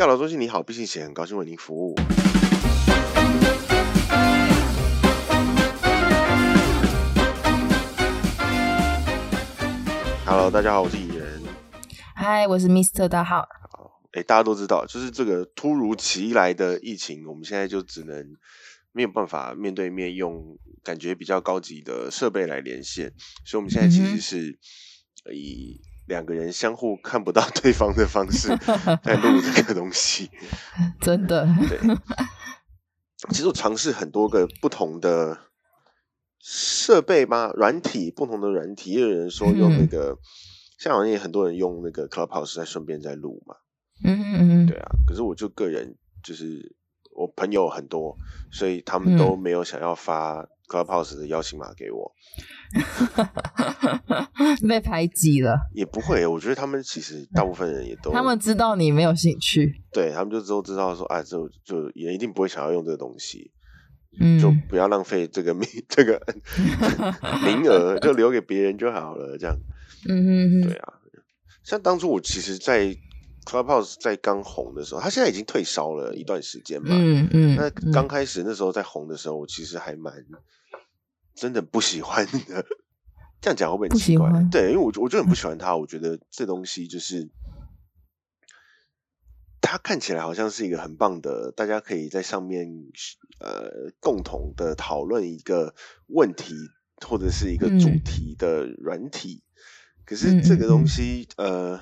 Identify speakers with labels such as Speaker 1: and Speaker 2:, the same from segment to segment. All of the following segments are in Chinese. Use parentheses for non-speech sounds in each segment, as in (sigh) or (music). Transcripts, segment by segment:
Speaker 1: 盖老中心你好，毕信贤很高兴为您服务。Hello，大家好，我是蚁人。
Speaker 2: 嗨，我是 Mr 大号。
Speaker 1: 哎，大家都知道，就是这个突如其来的疫情，我们现在就只能没有办法面对面用感觉比较高级的设备来连线，所以我们现在其实是以两个人相互看不到对方的方式 (laughs) 在录这个东西。(laughs)
Speaker 2: 真的，
Speaker 1: 对。其实我尝试很多个不同的设备吗？软体，不同的软体，也有人说用那个，像好像也很多人用那个 Clubhouse 在顺便在录嘛。
Speaker 2: 嗯嗯嗯，
Speaker 1: 对啊，可是我就个人就是我朋友很多，所以他们都没有想要发 Clubhouse 的邀请码给我，(laughs) (laughs)
Speaker 2: 被排挤了。
Speaker 1: 也不会，我觉得他们其实大部分人也都，
Speaker 2: 他们知道你没有兴趣，
Speaker 1: 对他们就都知道说，哎，就就也一定不会想要用这个东西，
Speaker 2: 嗯，
Speaker 1: 就不要浪费这个名 (laughs) 这个 (laughs) 名额，就留给别人就好了，这样。
Speaker 2: 嗯嗯
Speaker 1: 对啊，像当初我其实，在 Clubhouse 在刚红的时候，他现在已经退烧了一段时间嘛。
Speaker 2: 嗯嗯，
Speaker 1: 那刚开始那时候在红的时候，我其实还蛮真的不喜欢的。这样讲会不会很奇怪？对，因为我我就很不喜欢他，我觉得这东西就是他看起来好像是一个很棒的，大家可以在上面呃共同的讨论一个问题或者是一个主题的软体。可是这个东西呃。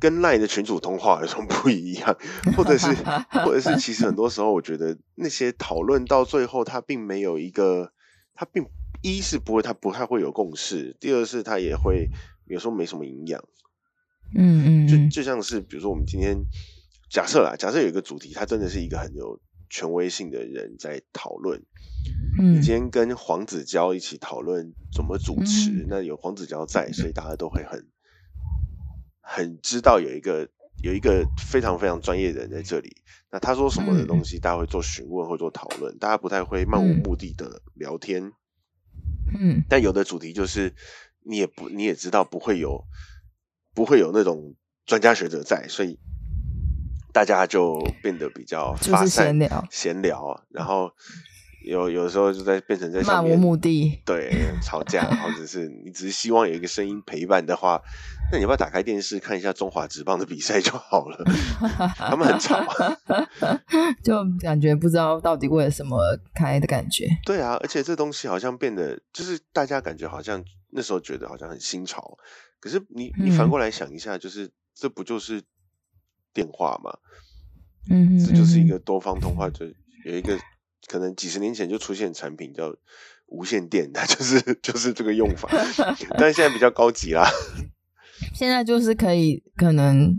Speaker 1: 跟赖的群主通话有什么不一样？或者是，(laughs) 或者是，其实很多时候，我觉得那些讨论到最后，它并没有一个，它并一是不会，他不太会有共识；第二是，他也会有时候没什么营养。
Speaker 2: 嗯嗯，
Speaker 1: 就就像是，比如说，我们今天假设啦，假设有一个主题，他真的是一个很有权威性的人在讨论。
Speaker 2: 嗯，
Speaker 1: 你今天跟黄子佼一起讨论怎么主持，那有黄子佼在，所以大家都会很。很知道有一个有一个非常非常专业的人在这里，那他说什么的东西，大家会做询问或做讨论，大家不太会漫无目的的聊天。
Speaker 2: 嗯，
Speaker 1: 但有的主题就是你也不你也知道不会有不会有那种专家学者在，所以大家就变得比较发散
Speaker 2: 闲聊
Speaker 1: 闲聊，然后有有时候就在变成在
Speaker 2: 漫无目的
Speaker 1: 对吵架，或者是 (laughs) 你只是希望有一个声音陪伴的话。那你要不要打开电视看一下中华职棒的比赛就好了？(laughs) 他们很吵，(laughs)
Speaker 2: 就感觉不知道到底为了什么开的感觉。
Speaker 1: 对啊，而且这东西好像变得，就是大家感觉好像那时候觉得好像很新潮，可是你你反过来想一下，就是这不就是电话吗？
Speaker 2: 嗯，
Speaker 1: 这就是一个多方通话，就有一个可能几十年前就出现产品叫无线电，它 (laughs) 就是就是这个用法，(laughs) 但是现在比较高级啦。(laughs)
Speaker 2: 现在就是可以，可能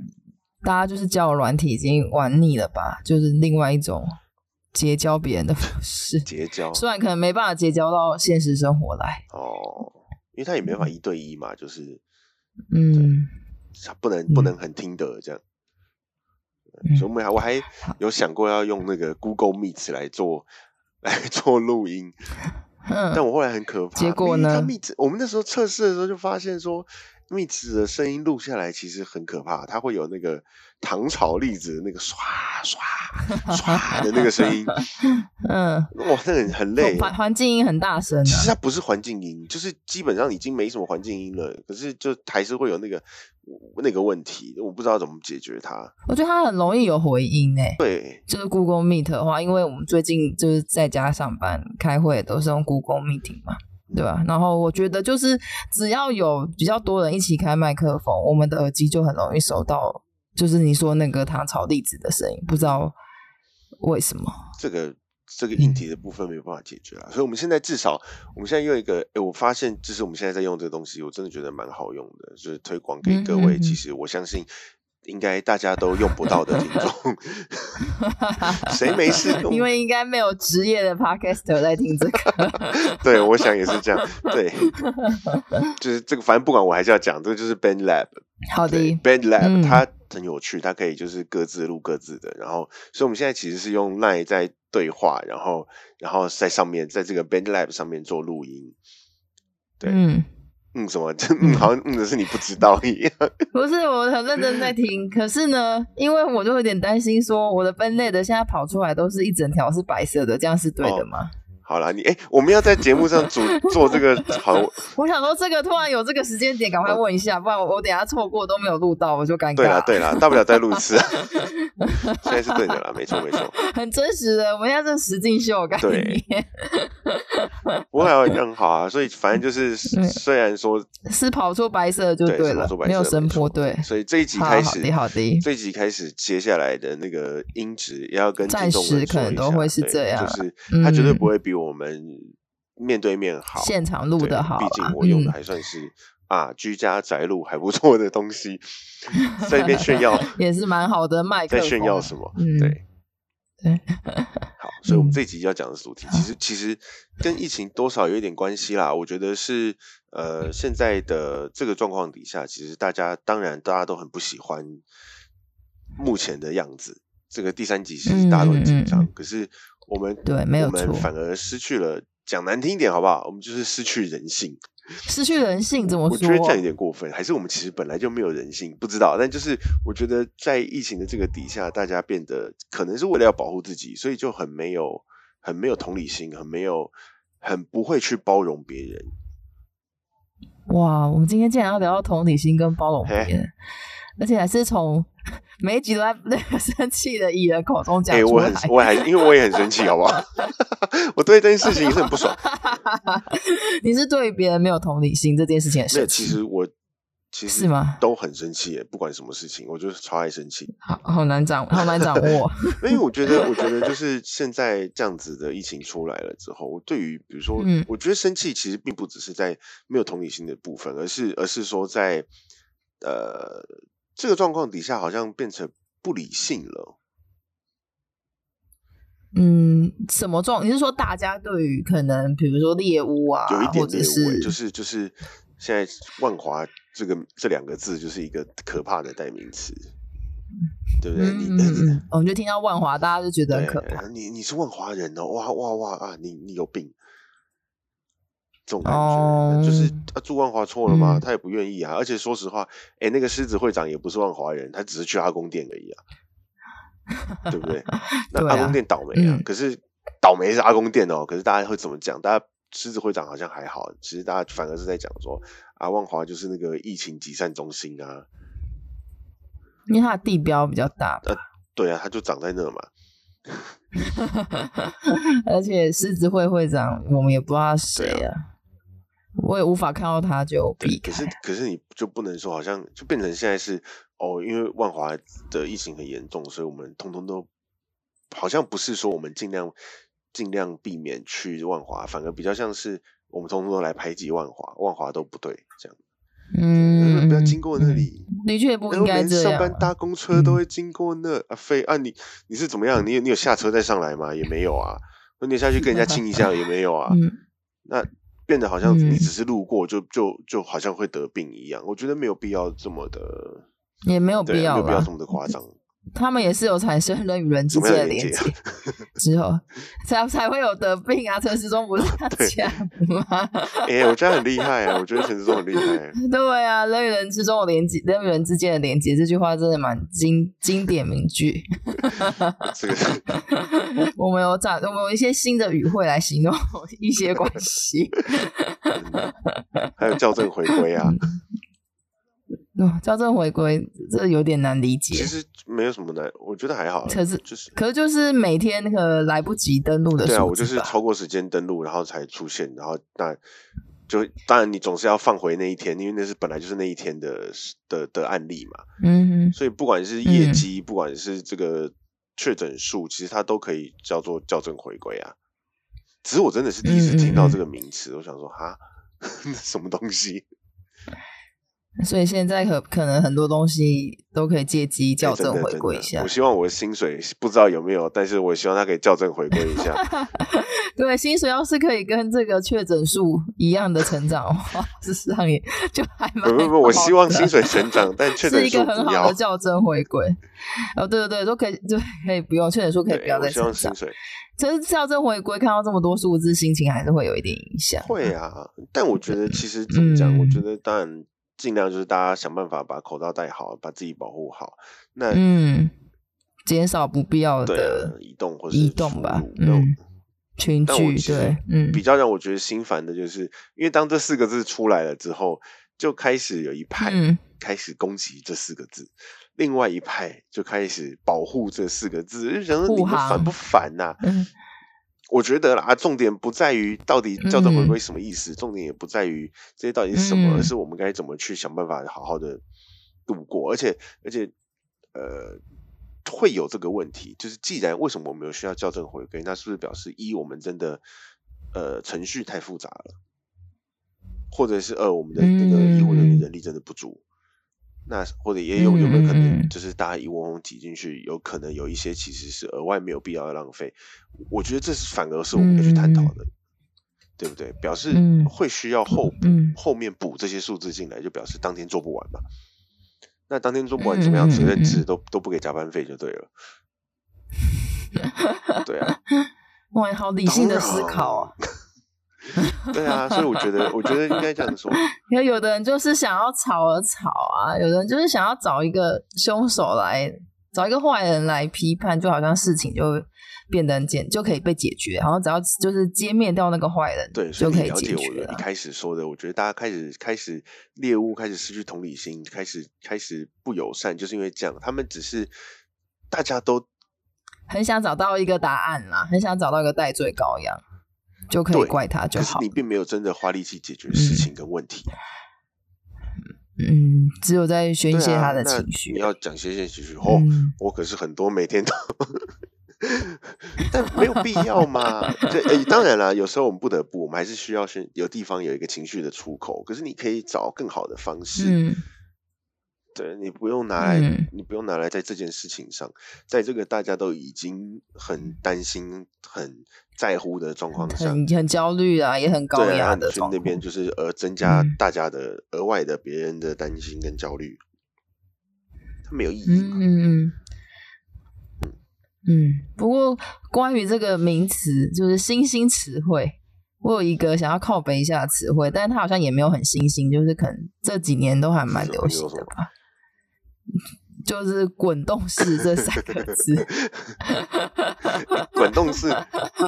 Speaker 2: 大家就是交友软体已经玩腻了吧？就是另外一种结交别人的方式。
Speaker 1: 结交，
Speaker 2: 虽然可能没办法结交到现实生活来
Speaker 1: 哦，因为他也没法一对一嘛，就是
Speaker 2: 嗯，
Speaker 1: 他不能不能很听得这样。所以我们还我还有想过要用那个 Google Meet 来做 (laughs) 来做录音，(laughs) 但我后来很可怕。
Speaker 2: 结果呢
Speaker 1: ？Meet 我们那时候测试的时候就发现说。蜜子的声音录下来其实很可怕，它会有那个糖炒栗子那个唰唰唰的那个声音，(laughs)
Speaker 2: 嗯，
Speaker 1: 哇，那个很累，
Speaker 2: 环环境音很大声。
Speaker 1: 其实它不是环境音，就是基本上已经没什么环境音了，可是就还是会有那个那个问题，我不知道怎么解决它。
Speaker 2: 我觉得它很容易有回音诶，
Speaker 1: 对，
Speaker 2: 就是 Google Meet 的话，因为我们最近就是在家上班开会都是用 Google Meeting 嘛。对吧？然后我觉得就是只要有比较多人一起开麦克风，我们的耳机就很容易收到，就是你说那个糖炒栗子的声音，不知道为什么。
Speaker 1: 这个这个硬体的部分没有办法解决啊，所以我们现在至少我们现在用一个，哎，我发现就是我们现在在用这个东西，我真的觉得蛮好用的，就是推广给各位。其实我相信。应该大家都用不到的听众，(laughs) 谁没事？
Speaker 2: 因为应该没有职业的 podcaster 在听这个。(laughs)
Speaker 1: 对，我想也是这样。对，(laughs) 就是这个，反正不管我还是要讲，这个就是 Band Lab。
Speaker 2: 好的
Speaker 1: ，Band Lab 它很有趣，它可以就是各自录各自的。然后，所以我们现在其实是用 Line 在对话，然后，然后在上面在这个 Band Lab 上面做录音。对，
Speaker 2: 嗯。
Speaker 1: 嗯什么？(laughs) 嗯，好像嗯的是你不知道一样。(laughs)
Speaker 2: 不是，我很认真在听。(laughs) 可是呢，因为我就有点担心，说我的分类的现在跑出来都是一整条是白色的，这样是对的吗？
Speaker 1: 好了，你哎，我们要在节目上主做这个好。
Speaker 2: 我想说，这个突然有这个时间点，赶快问一下，不然我我等下错过都没有录到，我就尴尬。
Speaker 1: 对了对了，大不了再录一次。现在是对的啦，没错没错。
Speaker 2: 很真实的，我们现在是实境秀感
Speaker 1: 觉。(laughs) 不会更好啊，所以反正就是虽然说
Speaker 2: 是跑出白色就对了，没有声波对。
Speaker 1: 所以这一集开始，
Speaker 2: 好的好的。
Speaker 1: 这一集开始，接下来的那个音质也要跟
Speaker 2: 暂时可能都会是这样，
Speaker 1: 就是它绝对不会比。我们面对面好，
Speaker 2: 现场录的好，
Speaker 1: 毕竟我用的还算是啊居家宅录还不错的东西，在一边炫耀 (laughs)
Speaker 2: 也是蛮好的麦克。
Speaker 1: 在炫耀什么？对
Speaker 2: 对，(laughs)
Speaker 1: 好，所以我们这一集要讲的主题，其实 (laughs) 其实跟疫情多少有一点关系啦。我觉得是呃，现在的这个状况底下，其实大家当然大家都很不喜欢目前的样子。这个第三集其实大家都很紧张，可是。我们
Speaker 2: 对没有我们，
Speaker 1: 反而失去了。讲难听一点，好不好？我们就是失去人性。
Speaker 2: 失去人性怎么说？
Speaker 1: 我觉得这样有点过分。还是我们其实本来就没有人性？不知道。但就是我觉得，在疫情的这个底下，大家变得可能是为了要保护自己，所以就很没有、很没有同理心，很没有、很不会去包容别人。
Speaker 2: 哇！我们今天竟然要聊到同理心跟包容别人，而且还是从。每一集都在那个 (laughs) 生气的艺人口中讲出
Speaker 1: 来，我很，我还因为我也很生气，好不好？(laughs) 我对这件事情也是很不爽。(laughs)
Speaker 2: 你是对别人没有同理心这件事情
Speaker 1: 没有，其实我其实
Speaker 2: 是吗？
Speaker 1: 都很生气，不管什么事情，我就是超爱生气。
Speaker 2: 好，好难掌，好难掌握。
Speaker 1: 因为我觉得，我觉得就是现在这样子的疫情出来了之后，我对于比如说，我觉得生气其实并不只是在没有同理心的部分，而是而是说在呃。这个状况底下好像变成不理性了。
Speaker 2: 嗯，什么状？你是说大家对于可能，比如说猎物啊，
Speaker 1: 有一点
Speaker 2: 猎物，
Speaker 1: 就是就是现在万华这个这两个字就是一个可怕的代名词，对不对？你 (laughs)
Speaker 2: 我们就听到万华，大家就觉得很可怕。
Speaker 1: 你你是万华人哦，哇哇哇啊！你你有病。这种感觉就是啊，住万华错了吗？他也不愿意啊。而且说实话，哎，那个狮子会长也不是万华人，他只是去阿公店而已啊，对不对？(laughs) 那阿公店倒霉啊。可是倒霉是阿公店哦。可是大家会怎么讲？大家狮子会长好像还好，其实大家反而是在讲说啊，万华就是那个疫情集散中心啊，
Speaker 2: 因为它的地标比较大。呃，
Speaker 1: 对啊，它就长在那嘛。(laughs)
Speaker 2: 而且狮子会会长，我们也不知道谁啊。我也无法看到他就避
Speaker 1: 开。可是，可是你就不能说，好像就变成现在是哦，因为万华的疫情很严重，所以我们通通都好像不是说我们尽量尽量避免去万华，反而比较像是我们通通都来排挤万华，万华都不对这样。嗯，不要经过那里，
Speaker 2: 的确不应该这
Speaker 1: 样。上班搭公车都会经过那啊，飞啊，你你是怎么样？你有你有下车再上来吗？也没有啊。那你下去跟人家亲一下也没有啊。那。变得好像你只是路过，就就就好像会得病一样。我觉得没有必要这么的，
Speaker 2: 也没有必要，
Speaker 1: 没有必要这么的夸张。
Speaker 2: 他们也是有产生人与人之间的连接，(laughs) 之后才才会有得病啊！陈时中不是这样吗？(laughs)
Speaker 1: 哎，我觉得很厉害啊！我觉得陈时中很厉害。(laughs)
Speaker 2: 对啊，人与人之中的连接，人与人之间的连接，这句话真的蛮经经典名句。
Speaker 1: 这个
Speaker 2: 我们有找我们有一些新的语汇来形容一些关系，
Speaker 1: 还有校正回归啊。(laughs)
Speaker 2: 哦，校正回归这有点难理解。
Speaker 1: 其实没有什么难，我觉得还好。
Speaker 2: 可是
Speaker 1: 就是，
Speaker 2: 可是就是每天那个来不及登录的。
Speaker 1: 对啊，我就是超过时间登录，然后才出现，然后那就当然你总是要放回那一天，因为那是本来就是那一天的的的案例嘛。嗯。所以不管是业绩，不管是这个确诊数，其实它都可以叫做校正回归啊。只是我真的是第一次听到这个名词，我想说哈，(laughs) 什么东西？
Speaker 2: 所以现在可可能很多东西都可以借机校正回归一下
Speaker 1: 我。希望我的薪水不知道有没有，但是我希望它可以校正回归一下。(laughs)
Speaker 2: 对，薪水要是可以跟这个确诊数一样的成长的话，(laughs) 事实上也就还蛮
Speaker 1: 不不不，我希望薪水成长，但确
Speaker 2: 是
Speaker 1: 诊数
Speaker 2: 一个很好的。校正回归。哦，对对对，都可以，就可以不用确诊数可以不，要再成长
Speaker 1: 希望薪。水
Speaker 2: 可是校正回归，看到这么多数字，心情还是会有一点影响。
Speaker 1: 会啊，但我觉得其实怎么讲？我
Speaker 2: 嗯
Speaker 1: 觉得当然尽量就是大家想办法把口罩戴好，把自己保护好。那
Speaker 2: 嗯，减少不必要的
Speaker 1: 啊，移动或是
Speaker 2: 移动吧嗯，群聚，对，嗯
Speaker 1: 比较让我觉得心烦的就是，因为当这四个字出来了之后，就开始有一派
Speaker 2: 嗯
Speaker 1: 开始攻击这四个字，另外一派就开始保护这四个字，就想说你们烦不烦呐、
Speaker 2: 嗯
Speaker 1: 我觉得啦，重点不在于到底校正回
Speaker 2: 嗯。
Speaker 1: 归什么意思，重点也不在于这些到底是什么，
Speaker 2: 嗯。
Speaker 1: 而是我们该怎么去想办法好好的度过，而且而且呃。会有这个问题，就是既然为什么我们有需要校正回归，那是不是表示一我们真的呃程序太复杂了，或者是二我们的那个医护人员
Speaker 2: 嗯
Speaker 1: 人力真的不足，那或者也有有没有可能
Speaker 2: 嗯
Speaker 1: 就是大家一窝蜂挤进去，有可能有一些其实是额外没有必要的浪费，我觉得这是反而是我们要去探讨的，对不对？表示
Speaker 2: 嗯
Speaker 1: 会需要后补、
Speaker 2: 嗯
Speaker 1: 后面补这些数字进来，就表示当天做不完嘛。那当天做不完怎么样？责任
Speaker 2: 嗯
Speaker 1: 制都都不给加班费就对了。(laughs) 对啊，
Speaker 2: 哇，好理性的思考啊！(laughs) (laughs)
Speaker 1: 对啊，所以我觉得，我觉得应该这样说。(laughs)
Speaker 2: 因为有的人就是想要吵而吵啊，有的人就是想要找一个凶手来，找一个坏人来批判，就好像事情就变得很简，就可以被解决，然后只要就是歼灭掉那个坏人，
Speaker 1: 对，
Speaker 2: 就可以
Speaker 1: 解
Speaker 2: 决了。
Speaker 1: 一开始说的，我觉得大家开始开始猎物开始失去同理心，开始开始不友善，就是因为这样，他们只是大家都
Speaker 2: 很想找到一个答案啦，很想找到一个戴罪羔羊，就可以怪他就好。
Speaker 1: 可是你并没有真的花力气解决事情跟问题。
Speaker 2: 嗯，只有在宣泄他的情绪。
Speaker 1: 你要讲宣泄情绪哦，
Speaker 2: 嗯
Speaker 1: 我可是很多每天都，但没有必要嘛。这诶、当然啦，有时候我们不得不，我们还是需要宣有地方有一个情绪的出口。可是你可以找更好的方式，
Speaker 2: 嗯
Speaker 1: 对你不用拿来，
Speaker 2: 嗯
Speaker 1: 你不用拿来在这件事情上，在这个大家都已经很担心、很在乎的状况下，
Speaker 2: 很很焦虑啊，也很高压的状况。
Speaker 1: 那边就是呃增加
Speaker 2: 嗯
Speaker 1: 大家的额外的别人的担心跟焦虑，它没有意义嘛。
Speaker 2: 嗯嗯嗯嗯。不过关于这个名词，就是新兴词汇，我有一个想要靠背一下的词汇，但是它好像也没有很新兴，就是可能这几年都还蛮流行的吧。就是滚动式这三个字，(laughs)
Speaker 1: 滚动式，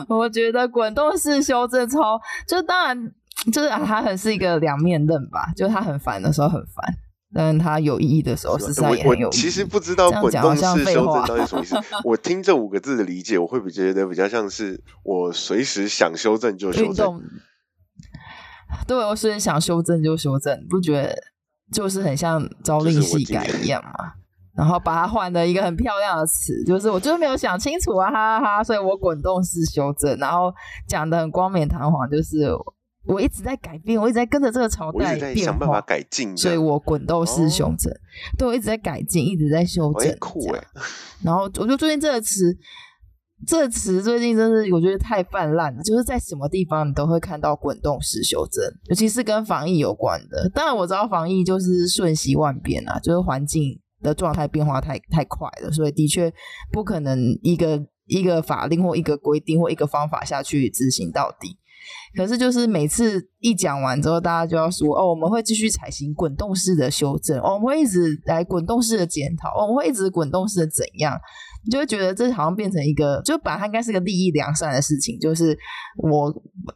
Speaker 2: 我觉得滚动式修正超，就当然就是啊，它很是一个两面刃吧，就它很烦的时候很烦，但它有意义的时候，事实上也很有意义。
Speaker 1: 其实不知道滚动式修正到底什么意思。(laughs) 我听这五个字的理解，我会比觉得比较像是我随时想修正就修正。
Speaker 2: 对我随时想修正就修正，不觉得就是很像朝令夕改一样嘛？然后把它换了一个很漂亮的词，就是我就是没有想清楚啊，哈哈哈，所以我滚动式修正，然后讲的很光冕堂皇，就是我一直在改变，我一直在跟着这个朝代变
Speaker 1: 直在想办法，改进
Speaker 2: 所以，我滚动式修正，对我一直在改进，一直在修正
Speaker 1: 哎，酷哎，
Speaker 2: 然后我觉得最近这个词，这词最近真是我觉得太泛滥了，就是在什么地方你都会看到滚动式修正，尤其是跟防疫有关的。当然我知道防疫就是瞬息万变啊，就是环境的状态变化太太快了，所以的确不可能一个一个法令或一个规定或一个方法下去执行到底。可是就是每次一讲完之后，大家就要说哦，我们会继续采行滚动式的修正，我们会一直来滚动式的检讨，我们会一直滚动式的怎样，你就会觉得这好像变成一个，就本来它应该是个利益良善的事情，就是我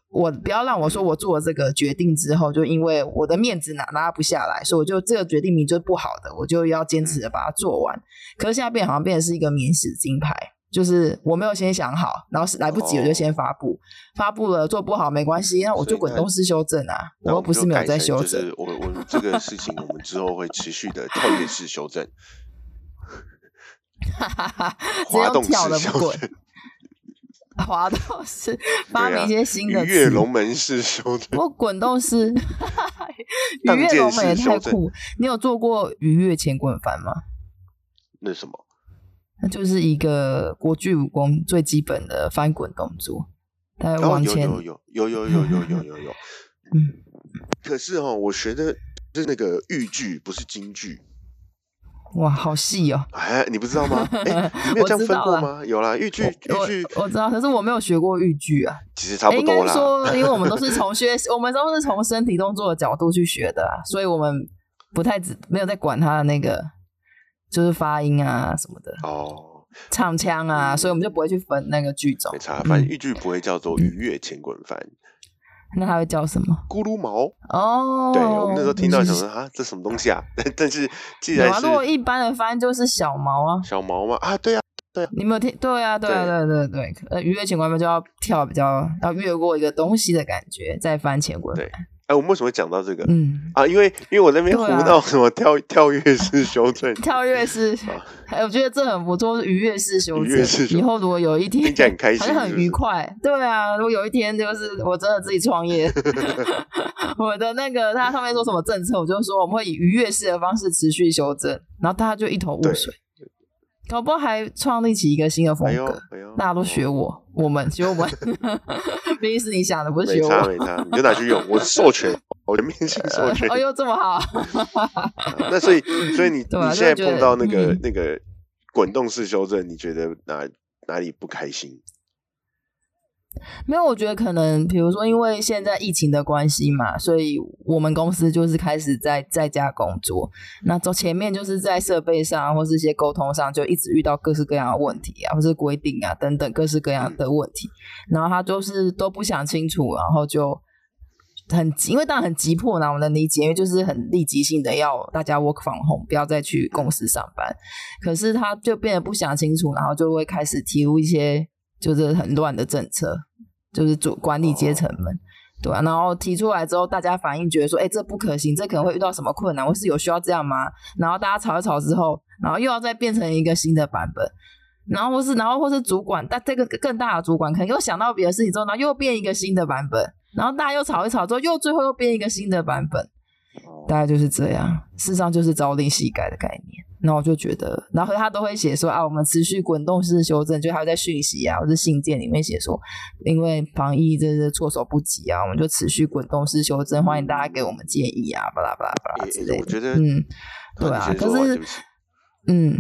Speaker 2: 我不要让我说我做了这个决定之后，就因为我的面子拿拉不下来，所以我就这个决定明就是不好的，我就要坚持的把它做完。可是现在变好像变成是一个免死金牌。就是我没有先想好，然后是来不及我就先发布，发布了做不好没关系，那我就滚动式修正啊，我又不是没有在修正。
Speaker 1: 就是我我这个事情，我们之后会持续的跳跃式修正，(laughs) (laughs) 滑动
Speaker 2: 有跳
Speaker 1: 式修
Speaker 2: 的不 (laughs) 滑动式发明一些新的
Speaker 1: 鱼跃
Speaker 2: 词
Speaker 1: 龙门式修正。
Speaker 2: 我滚动式
Speaker 1: 当
Speaker 2: 愉悦
Speaker 1: 件事
Speaker 2: 龙门也太酷。你有做过鱼跃前滚翻吗？
Speaker 1: 那什么？
Speaker 2: 那就是一个国剧武功最基本的翻滚动作，大概
Speaker 1: 哦，
Speaker 2: 往前，
Speaker 1: 有有有有有有有有有有。(laughs)
Speaker 2: 嗯，
Speaker 1: 可是哦，我学的是那个豫剧，不是京剧。
Speaker 2: 哇，好细哦。
Speaker 1: 哎，你不知道吗？(laughs) 哎，你没有
Speaker 2: 我
Speaker 1: 这样
Speaker 2: 知道了
Speaker 1: 分过吗？有啦，豫剧豫剧
Speaker 2: 我知道，可是我没有学过豫剧啊。
Speaker 1: 其实差
Speaker 2: 诶应该
Speaker 1: 不多啦。
Speaker 2: 说，因为我们都是从学，(laughs) 我们都是从身体动作的角度去学的啊，所以我们不太只没有在管他的那个就是发音啊什么的，
Speaker 1: 哦，
Speaker 2: 唱腔啊，所以我们就不会去分那个剧种
Speaker 1: 没。差，反正
Speaker 2: 嗯
Speaker 1: 豫剧不会叫做愉悦前滚翻，
Speaker 2: 那它会叫什么？
Speaker 1: 咕噜毛。
Speaker 2: 哦，
Speaker 1: 对我们那时候听到
Speaker 2: 是
Speaker 1: 想说啊，这什么东西啊？但 (laughs) 但是既然是
Speaker 2: 如果一般的翻就是小毛啊，
Speaker 1: 小毛嘛，啊，对啊，对
Speaker 2: 你没有听？对啊，对啊，对对对，呃，愉悦前滚翻就要跳比较要越过一个东西的感觉，再翻前滚翻
Speaker 1: 对。哎，我们为什么会讲到这个？
Speaker 2: 嗯，
Speaker 1: 啊，因为因为我那边胡闹什么跳跳跃式修正，(laughs)
Speaker 2: 跳跃式，哎，我觉得这很不错，是愉悦式修正。以后如果有一天
Speaker 1: 听起来很开心
Speaker 2: 好像很
Speaker 1: 是不是
Speaker 2: 愉快。对啊，如果有一天就是我真的自己创业，(laughs) 我的那个他上面说什么政策，我就说我们会以愉悦式的方式持续修正，然后大家就一头雾水，搞不好还创立起一个新的风格。大家都学我，我们学我们，(laughs) 毕竟是你想的，不是学
Speaker 1: 没差
Speaker 2: 我。
Speaker 1: 没差，你就拿去用，我授权，我全面性授权。
Speaker 2: 哎呦，这么好，(laughs)
Speaker 1: 那所以所以你
Speaker 2: 对啊
Speaker 1: 你现在
Speaker 2: 就觉得
Speaker 1: 碰到那个
Speaker 2: 嗯
Speaker 1: 那个滚动式修正，你觉得哪哪里不开心？
Speaker 2: 没有，我觉得可能，比如说，因为现在疫情的关系嘛，所以我们公司就是开始在在家工作。那走前面就是在设备上或是一些沟通上，就一直遇到各式各样的问题啊，或是规定啊等等各式各样的问题。然后他就是都不想清楚，然后就很急，因为当然很急迫呢，我能理解，因为就是很立即性的要大家 work from home，不要再去公司上班。可是他就变得不想清楚，然后就会开始提出一些就是很乱的政策，就是主管理阶层们。对啊，然后提出来之后，大家反应觉得说，哎，这不可行，这可能会遇到什么困难，或是有需要这样吗？然后大家吵一吵之后，然后又要再变成一个新的版本，然后或是然后或是主管，但这个更大的主管可能又想到别的事情之后，然后又变一个新的版本，然后大家又吵一吵之后，又最后又变一个新的版本，大概就是这样。事实上就是朝令夕改的概念。然后我就觉得，然后他都会写说啊，我们持续滚动式修正，就还有在讯息啊或者信件里面写说，因为防疫这是措手不及啊，我们就持续滚动式修正，欢迎大家给我们建议啊，巴拉巴拉巴拉之类的。
Speaker 1: 我觉得，
Speaker 2: 嗯，对啊，可是嗯，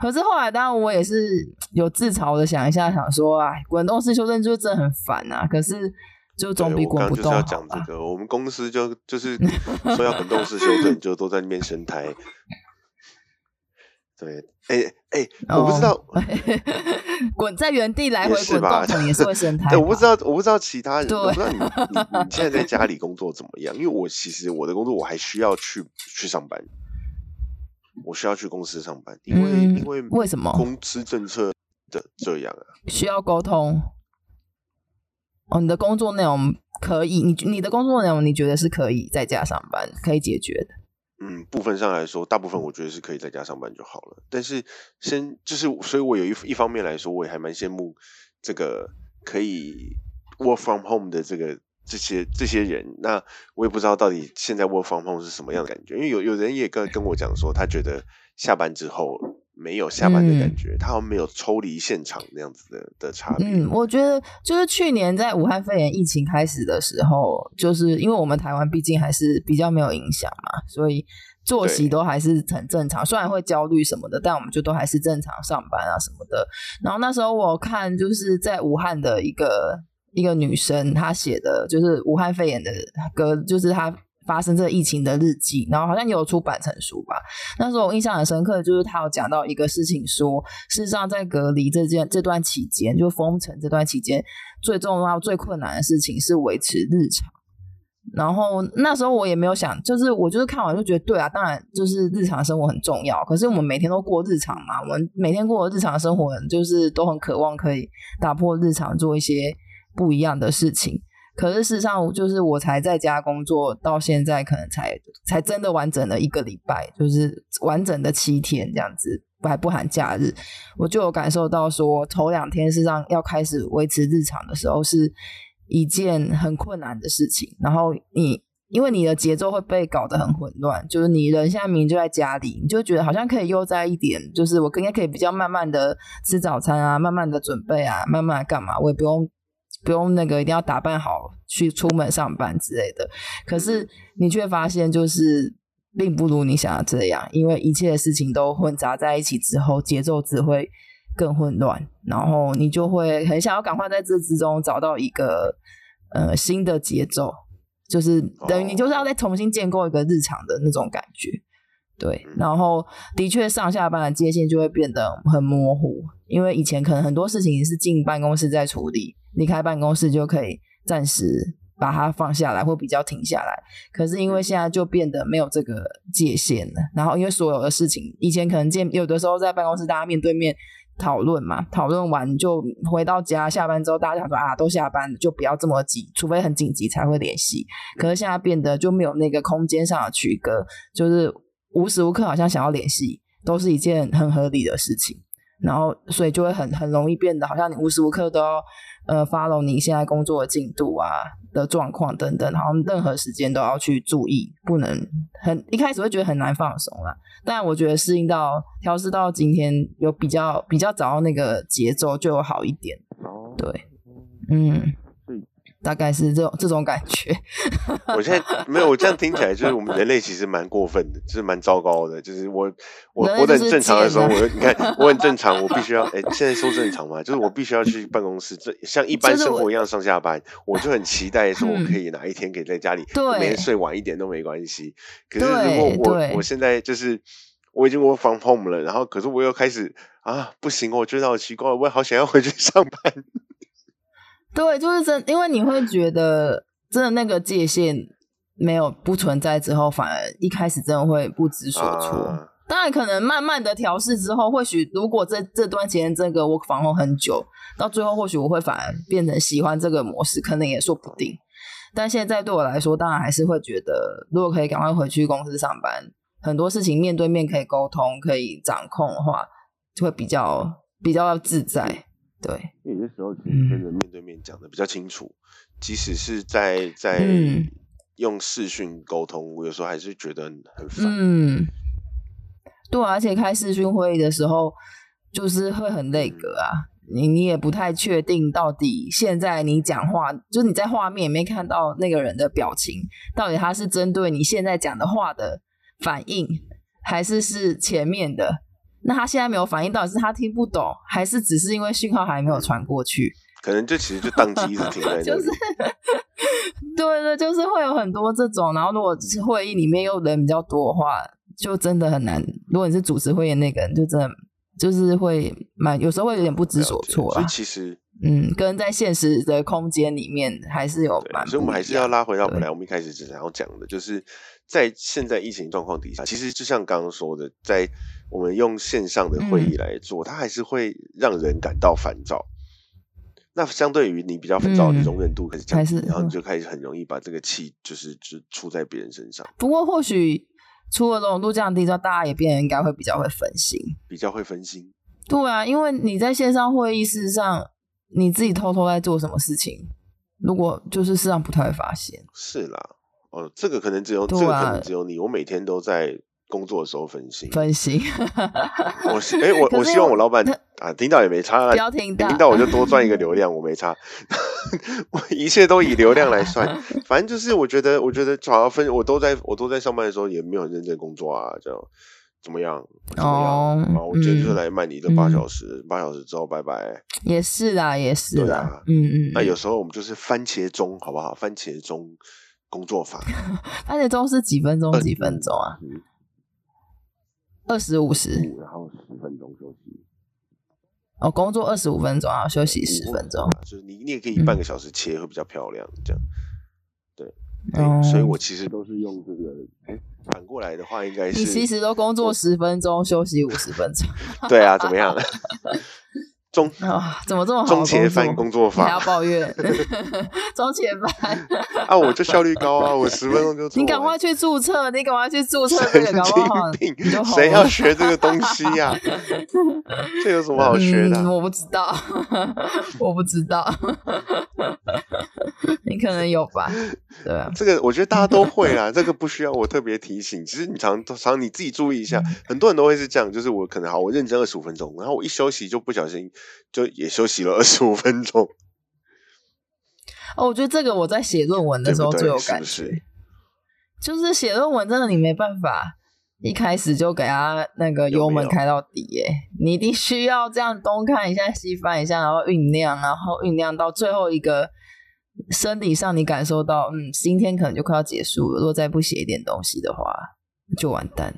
Speaker 2: 可是后来当然我也是有自嘲的想一下，想说，啊，滚动式修正就真的很烦啊。可是就总比滚不
Speaker 1: 刚刚就是要
Speaker 2: 动好？
Speaker 1: 讲这个，我们公司就就是 (laughs) 说要滚动式修正，就都在那边生胎。对，哎哎，我不知道，
Speaker 2: 哦滚在原地来回滚
Speaker 1: 吧
Speaker 2: 动，也是会生态
Speaker 1: 哎，
Speaker 2: 吧。
Speaker 1: 我不知道，我不知道其他人，我不知道你你你现在在家 (laughs) 里工作怎么样？因为我其实我的工作我还需要去去上班，我需要去公司上班，因为、
Speaker 2: 嗯
Speaker 1: 因为
Speaker 2: 为什么
Speaker 1: 公司政策的这样啊？
Speaker 2: 需要沟通。哦，你的工作内容可以，你你的工作内容你觉得是可以在家上班可以解决的？
Speaker 1: 嗯，部分上来说，大部分我觉得是可以在家上班就好了。但是先就是，所以我有一一方面来说，我也还蛮羡慕这个可以 work from home 的这个这些这些人。那我也不知道到底现在 work from home 是什么样的感觉，因为有有人也跟跟我讲说，他觉得下班之后没有下班的感
Speaker 2: 嗯
Speaker 1: 觉，他好像没有抽离现场那样子的的差别。
Speaker 2: 嗯，我觉得就是去年在武汉肺炎疫情开始的时候，就是因为我们台湾毕竟还是比较没有影响嘛，所以作息都还是很正常。虽然会焦虑什么的，但我们就都还是正常上班啊什么的。然后那时候我看就是在武汉的一个一个女生，她写的就是武汉肺炎的歌，就是她。发生这疫情的日记，然后好像也有出版成书吧。那时候我印象很深刻，就是他有讲到一个事情说，事实上在隔离这件这段期间，就封城这段期间，最重要、最困难的事情是维持日常。然后那时候我也没有想，就是我就是看完就觉得，对啊，当然就是日常生活很重要。可是我们每天都过日常嘛，我们每天过的日常生活，就是都很渴望可以打破日常，做一些不一样的事情。可是事实上，就是我才在家工作到现在，可能才才真的完整的一个礼拜，就是完整的七天这样子，还不含假日，我就有感受到说，头两天事实上要开始维持日常的时候，是一件很困难的事情。然后你因为你的节奏会被搞得很混乱，就是你人现在明明就在家里，你就觉得好像可以悠哉一点，就是我应该可以比较慢慢的吃早餐啊，慢慢的准备啊，慢慢干嘛，我也不用不用那个一定要打扮好去出门上班之类的。可是你却发现，就是并不如你想的这样，因为一切的事情都混杂在一起之后，节奏只会更混乱，然后你就会很想要赶快在这之中找到一个呃新的节奏。就是等于你就是要再重新建构一个日常的那种感觉，对。然后的确上下班的界限就会变得很模糊，因为以前可能很多事情是进办公室在处理，离开办公室就可以暂时把它放下来或比较停下来。可是因为现在就变得没有这个界限了，然后因为所有的事情以前可能见有的时候在办公室大家面对面。讨论嘛，讨论完就回到家，下班之后大家想说啊，都下班了，就不要这么急，除非很紧急才会联系。可是现在变得就没有那个空间上的区隔，就是无时无刻好像想要联系，都是一件很合理的事情。然后所以就会很很容易变得好像你无时无刻都要呃 follow 你现在工作的进度啊的状况等等，然后任何时间都要去注意，不能很一开始会觉得很难放松啦。但我觉得适应到调试到今天有比较比较找到那个节奏就有好一点，对，嗯。大概是这种这种感觉。
Speaker 1: 我现在没有，我这样听起来就是我们人类其实蛮过分的，就是蛮糟糕的。就是我我我很正常的时候，我你看我很正常，我必须要哎，现在说正常嘛，就是我必须要去办公室，这像一般生活一样上下班，我就很期待说我可以哪一天可以在家里，每天睡晚一点都没关系。可是如果我我现在就是我已经我放 home 了，然后可是我又开始啊不行，我觉得好奇怪，我好想要回去上班。
Speaker 2: 对，就是真，因为你会觉得真的那个界限没有不存在之后，反而一开始真的会不知所措。当然，可能慢慢的调试之后，或许如果这这段时间这个我防控很久，到最后或许我会反而变成喜欢这个模式，可能也说不定。但现在对我来说，当然还是会觉得，如果可以赶快回去公司上班，很多事情面对面可以沟通、可以掌控的话，就会比较比较自在。对，
Speaker 1: 有些时候其实跟人面对面讲的比较清楚，即使是在在用视讯沟通，我有时候还是觉得很烦。
Speaker 2: 嗯，对，而且开视讯会议的时候，就是会很累格啊，你你也不太确定到底现在你讲话，就是你在画面里面看到那个人的表情，到底他是针对你现在讲的话的反应，还是是前面的。那他现在没有反应，到底是他听不懂，还是只是因为讯号还没有传过去？
Speaker 1: 可能就其实就宕机一直停在
Speaker 2: 就是，对对，就是会有很多这种。然后如果是会议里面又人比较多的话，就真的很难。如果你是主持会议那个人，就真的就是会蛮有时候会有点不知所措
Speaker 1: 啊。其实，
Speaker 2: 嗯，跟在现实的空间里面还是有蛮。
Speaker 1: 所以我们还是要拉回到本来我们一开始只想要讲的，就是在现在疫情状况底下，其实就像刚刚说的，在我们用线上的会议来做，它还是会让人感到烦躁。那相对于你比较烦躁，你容忍度开始降低，然后你就开始很容易把这个气就是就出在别人身上。
Speaker 2: 不过或许除了容忍度降低之后，大家也变得应该会比较会分心，
Speaker 1: 比较会分心。
Speaker 2: 对啊，因为你在线上会议，事实上你自己偷偷在做什么事情，如果就是事实上不太会发现。
Speaker 1: 是啦，哦，这个可能只有这个可能只有你，我每天都在。工作的时候分心，(laughs)
Speaker 2: 分心。
Speaker 1: 我 (laughs) 哎，我我希望我老板啊听到也没差，
Speaker 2: 不要听到，
Speaker 1: 听到我就多赚一个流量，我没差。(laughs) 我一切都以流量来算，反正就是我觉得，我觉得好像分，我都在我都在上班的时候也没有很认真工作啊，这样怎么样？怎么样？啊，我今天就是来卖你的八小时，八小时之后拜拜。
Speaker 2: 也是啦，也是啦，嗯嗯。
Speaker 1: 那有时候我们就是番茄钟，好不好？番茄钟工作法，
Speaker 2: 番茄钟是几分钟？几分钟啊？二十五十，
Speaker 1: 然后十分钟休息。
Speaker 2: 哦，工作二十五分钟，然后休息十分钟。
Speaker 1: 就是你，你也可以半个小时切，会比较漂亮。这样，对，对，所以我其实都是用这个。哎，反过来的话，应该是
Speaker 2: 你其实都工作十分钟，休息五十分钟。(laughs)
Speaker 1: 对啊，怎么样？(laughs) 中
Speaker 2: 啊，怎么这么好？
Speaker 1: 中前翻工作法
Speaker 2: 不要抱怨？(laughs) (laughs) 中前翻
Speaker 1: 啊，我就效率高啊，我十分钟就。
Speaker 2: 你赶快去注册，你赶快去注册
Speaker 1: 神
Speaker 2: 这个，搞不好
Speaker 1: 经病谁要
Speaker 2: 了
Speaker 1: 学这个东西呀？(laughs) 这有什么好学的啊？
Speaker 2: 嗯？我不知道，我不知道，你可能有吧？对啊，
Speaker 1: 这个我觉得大家都会啦，这个不需要我特别提醒。其实你常常你自己注意一下，
Speaker 2: 嗯
Speaker 1: 很多人都会是这样，就是我可能好，我认真二十五分钟，然后我一休息就不小心就也休息了二十五分钟，
Speaker 2: 哦，我觉得这个我在写论文的时候最有感觉，
Speaker 1: 是不是
Speaker 2: 就是写论文真的你没办法。一开始就给他那个油门开到底耶，你一定需要这样东看一下西翻一下，然后酝酿，然后酝酿到最后一个生理上你感受到，嗯，今天可能就快要结束了。如果再不写一点东西的话，就完蛋，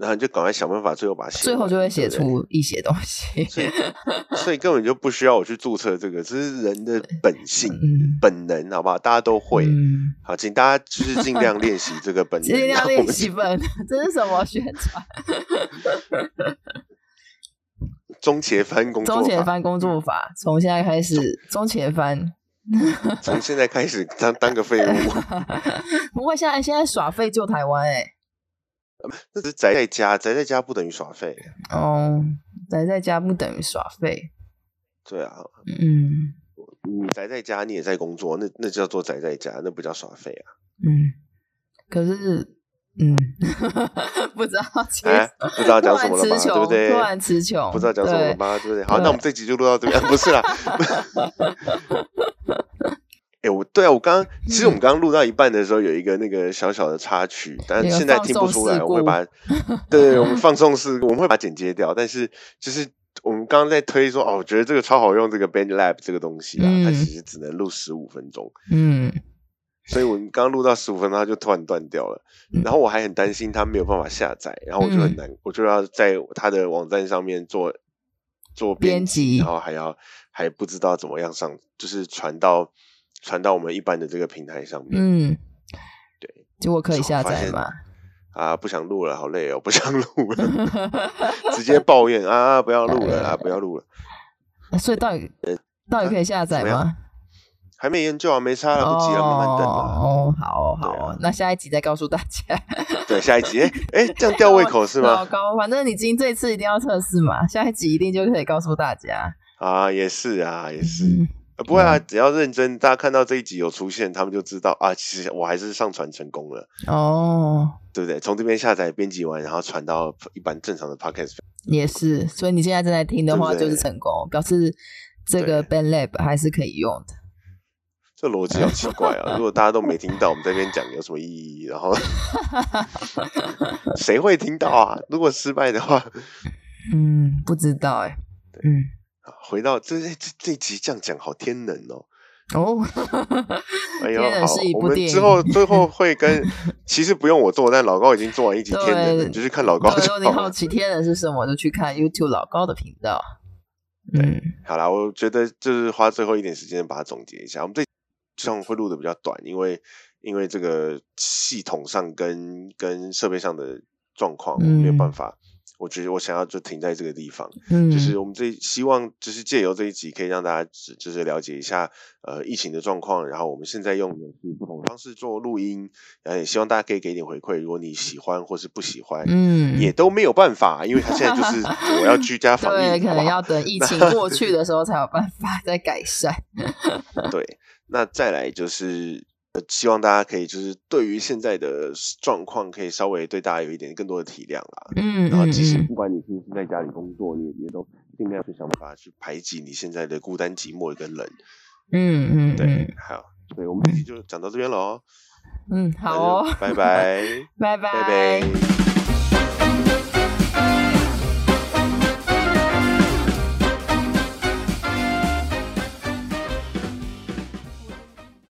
Speaker 1: 然后你就赶快想办法，最后把它写，
Speaker 2: 最后就会写出一些东西。
Speaker 1: 所以所以根本就不需要我去注册这个，这是人的本性、
Speaker 2: 嗯
Speaker 1: 本能，好不好？大家都会。
Speaker 2: 嗯，
Speaker 1: 好，请大家就是尽量练习这个本能。(laughs)
Speaker 2: 尽量练习本能，(laughs) 这是什么宣传？(laughs)
Speaker 1: 中前翻工作
Speaker 2: 中前，翻工作法，从现在开始，中前翻。
Speaker 1: 从现在开始当当个废物，
Speaker 2: 不过现在现在耍废救台湾哎、
Speaker 1: 那只是宅在家，宅在家不等于耍废。
Speaker 2: 哦，宅在家不等于耍废。
Speaker 1: 对啊，
Speaker 2: 嗯
Speaker 1: 你宅在家，你也在工作，那那叫做宅在家，那不叫耍废啊。
Speaker 2: 嗯，可是嗯，(laughs) 不知道
Speaker 1: 不知道讲什么了吧？对不对？
Speaker 2: 突然词穷，
Speaker 1: 不知道讲什么了
Speaker 2: 对
Speaker 1: 吧？对不对？好，那我们这集就录到这边。不是啦。(laughs) 哎、我对啊，我刚刚其实我们刚刚录到一半的时候，有一个那个小小的插曲，但
Speaker 2: 那个
Speaker 1: 现在听不出来，我会把 (laughs) 对，我们放送是，我们会把它剪接掉。但是就是我们刚刚在推说，哦，我觉得这个超好用，这个 Band Lab 这个东西啊，它
Speaker 2: 嗯
Speaker 1: 其实只能录十五分钟，
Speaker 2: 嗯
Speaker 1: 所以我们刚刚录到十五分钟，它就突然断掉了。
Speaker 2: 嗯
Speaker 1: 然后我还很担心它没有办法下载，然后我就很难，我就要在它的网站上面做做
Speaker 2: 编辑
Speaker 1: 然后还要还不知道怎么样上，就是传到传到我们一般的这个平台上面。
Speaker 2: 嗯，
Speaker 1: 对，
Speaker 2: 就我可以下载吗？
Speaker 1: 啊，不想录了，好累哦，不想录了，(laughs) 直接抱怨啊，不要录了啊，不要录了，
Speaker 2: 所以到底到底可以下载吗？
Speaker 1: 还没研究啊，没差了，不急了，慢慢等啊。
Speaker 2: 哦，好哦好那下一集再告诉大家。
Speaker 1: 对，下一集，哎哎，这样吊胃口是
Speaker 2: 老
Speaker 1: 吗？(laughs)
Speaker 2: 高，反正你今这次一定要测试嘛，下一集一定就可以告诉大家。
Speaker 1: 啊，也是啊，也是。不会啊，只要认真，大家看到这一集有出现，他们就知道啊，其实我还是上传成功了，
Speaker 2: 哦，
Speaker 1: 对不对？从这边下载、编辑完，然后传到一般正常的 podcast。
Speaker 2: 也是，所以你现在正在听的话就是成功，表示这个 Band Lab 还是可以用的。
Speaker 1: 这逻辑好奇怪啊！(laughs) 如果大家都没听到，我们这边讲有什么意义？然后 (laughs) 谁会听到啊？如果失败的话，
Speaker 2: 嗯，不知道哎、嗯，
Speaker 1: 回到这这这这集这样讲好天能哦。
Speaker 2: 哦，(laughs)
Speaker 1: 哎呦，好我们之后最后 (laughs) 会跟，其实不用我做，但老高已经做完一集天能了，你就去看老高
Speaker 2: 如果你
Speaker 1: 好
Speaker 2: 奇天人是什么，就去看 YouTube 老高的频道。嗯，
Speaker 1: 好啦，我觉得就是花最后一点时间把它总结一下。我们这这样会录的比较短，因为因为这个系统上跟跟设备上的状况，没有办
Speaker 2: 嗯
Speaker 1: 法。我觉得我想要就停在这个地方，
Speaker 2: 嗯，
Speaker 1: 就是我们这希望就是借由这一集可以让大家只就是了解一下呃疫情的状况，然后我们现在用的是不同方式做录音，然后也希望大家可以给点回馈，如果你喜欢或是不喜欢，
Speaker 2: 嗯，
Speaker 1: 也都没有办法，因为他现在就是 (laughs) 我要居家防疫，
Speaker 2: 对，可能要等疫情 (laughs) 过去的时候才有办法再改善。(laughs)
Speaker 1: 对，那再来就是。呃，希望大家可以就是对于现在的状况，可以稍微对大家有一点更多的体谅啦。
Speaker 2: 嗯嗯
Speaker 1: 然后即使
Speaker 2: 嗯
Speaker 1: 不管你是不是在家里工作，你也都尽量去想办法去排挤你现在的孤单寂寞跟冷。
Speaker 2: 嗯嗯
Speaker 1: 对
Speaker 2: 嗯，
Speaker 1: 好，所以我们这期就讲到这边了哦。
Speaker 2: 嗯，好哦，(laughs)
Speaker 1: 拜拜，
Speaker 2: 拜
Speaker 1: 拜拜。